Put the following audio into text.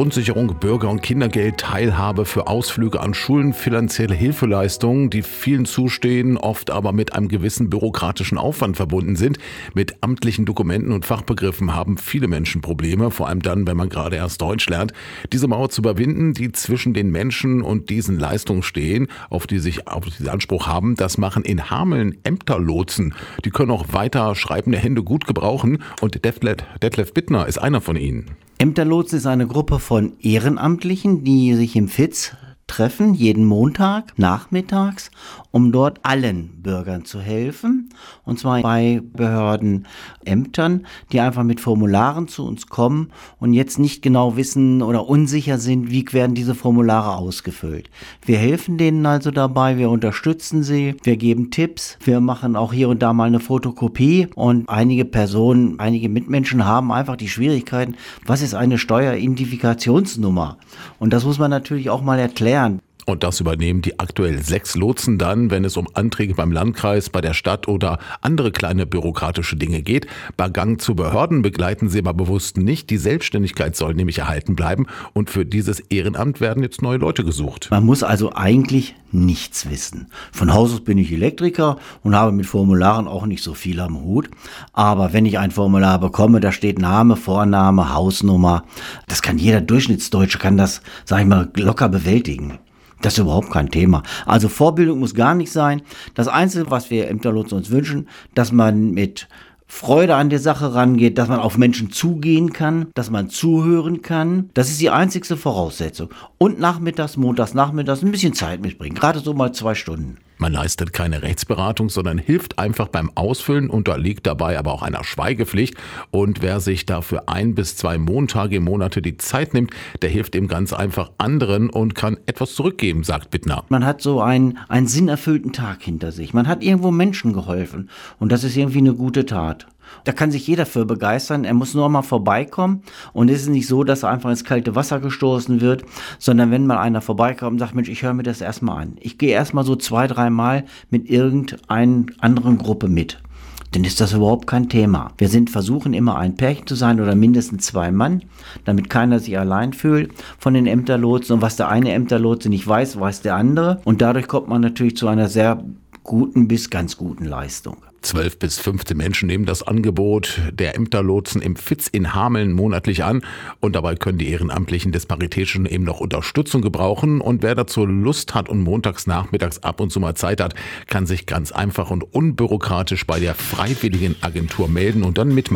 Grundsicherung, Bürger- und Kindergeld, Teilhabe für Ausflüge an Schulen, finanzielle Hilfeleistungen, die vielen zustehen, oft aber mit einem gewissen bürokratischen Aufwand verbunden sind. Mit amtlichen Dokumenten und Fachbegriffen haben viele Menschen Probleme, vor allem dann, wenn man gerade erst Deutsch lernt. Diese Mauer zu überwinden, die zwischen den Menschen und diesen Leistungen stehen, auf die sich auf diesen Anspruch haben, das machen in Hameln Ämterlotsen. Die können auch weiter schreibende Hände gut gebrauchen und Detlef Bittner ist einer von ihnen. Ämterlotsen ist eine Gruppe von Ehrenamtlichen, die sich im FITZ treffen, jeden Montag nachmittags, um dort allen Bürgern zu helfen. Und zwar bei Behörden, Ämtern, die einfach mit Formularen zu uns kommen und jetzt nicht genau wissen oder unsicher sind, wie werden diese Formulare ausgefüllt. Wir helfen denen also dabei, wir unterstützen sie, wir geben Tipps, wir machen auch hier und da mal eine Fotokopie und einige Personen, einige Mitmenschen haben einfach die Schwierigkeiten, was ist eine Steueridentifikationsnummer? Und das muss man natürlich auch mal erklären. Und das übernehmen die aktuell sechs Lotsen dann, wenn es um Anträge beim Landkreis, bei der Stadt oder andere kleine bürokratische Dinge geht. Bei Gang zu Behörden begleiten sie aber bewusst nicht. Die Selbstständigkeit soll nämlich erhalten bleiben. Und für dieses Ehrenamt werden jetzt neue Leute gesucht. Man muss also eigentlich nichts wissen. Von Haus aus bin ich Elektriker und habe mit Formularen auch nicht so viel am Hut. Aber wenn ich ein Formular bekomme, da steht Name, Vorname, Hausnummer, das kann jeder Durchschnittsdeutsche, kann das, sag ich mal, locker bewältigen. Das ist überhaupt kein Thema. Also Vorbildung muss gar nicht sein. Das Einzige, was wir Ämterlotsen uns wünschen, dass man mit Freude an der Sache rangeht, dass man auf Menschen zugehen kann, dass man zuhören kann. Das ist die einzigste Voraussetzung. Und nachmittags, montags, nachmittags ein bisschen Zeit mitbringen. Gerade so mal zwei Stunden. Man leistet keine Rechtsberatung, sondern hilft einfach beim Ausfüllen, unterliegt dabei aber auch einer Schweigepflicht. Und wer sich dafür ein bis zwei Montage im Monate die Zeit nimmt, der hilft eben ganz einfach anderen und kann etwas zurückgeben, sagt Bittner. Man hat so einen, einen sinnerfüllten Tag hinter sich. Man hat irgendwo Menschen geholfen. Und das ist irgendwie eine gute Tat. Da kann sich jeder für begeistern. Er muss nur mal vorbeikommen. Und es ist nicht so, dass er einfach ins kalte Wasser gestoßen wird, sondern wenn mal einer vorbeikommt und sagt, Mensch, ich höre mir das erstmal an. Ich gehe erstmal so zwei, dreimal mit irgendeiner anderen Gruppe mit dann ist das überhaupt kein Thema. Wir sind versuchen immer ein Pärchen zu sein oder mindestens zwei Mann, damit keiner sich allein fühlt von den Ämterlotsen. Und was der eine Ämterlotse nicht weiß, weiß der andere. Und dadurch kommt man natürlich zu einer sehr guten bis ganz guten Leistung. Zwölf bis 15 Menschen nehmen das Angebot der Ämterlotsen im Fitz in Hameln monatlich an und dabei können die Ehrenamtlichen des Paritätischen eben noch Unterstützung gebrauchen und wer dazu Lust hat und montags nachmittags ab und zu mal Zeit hat, kann sich ganz einfach und unbürokratisch bei der Freiwilligen Agentur melden und dann mitmachen.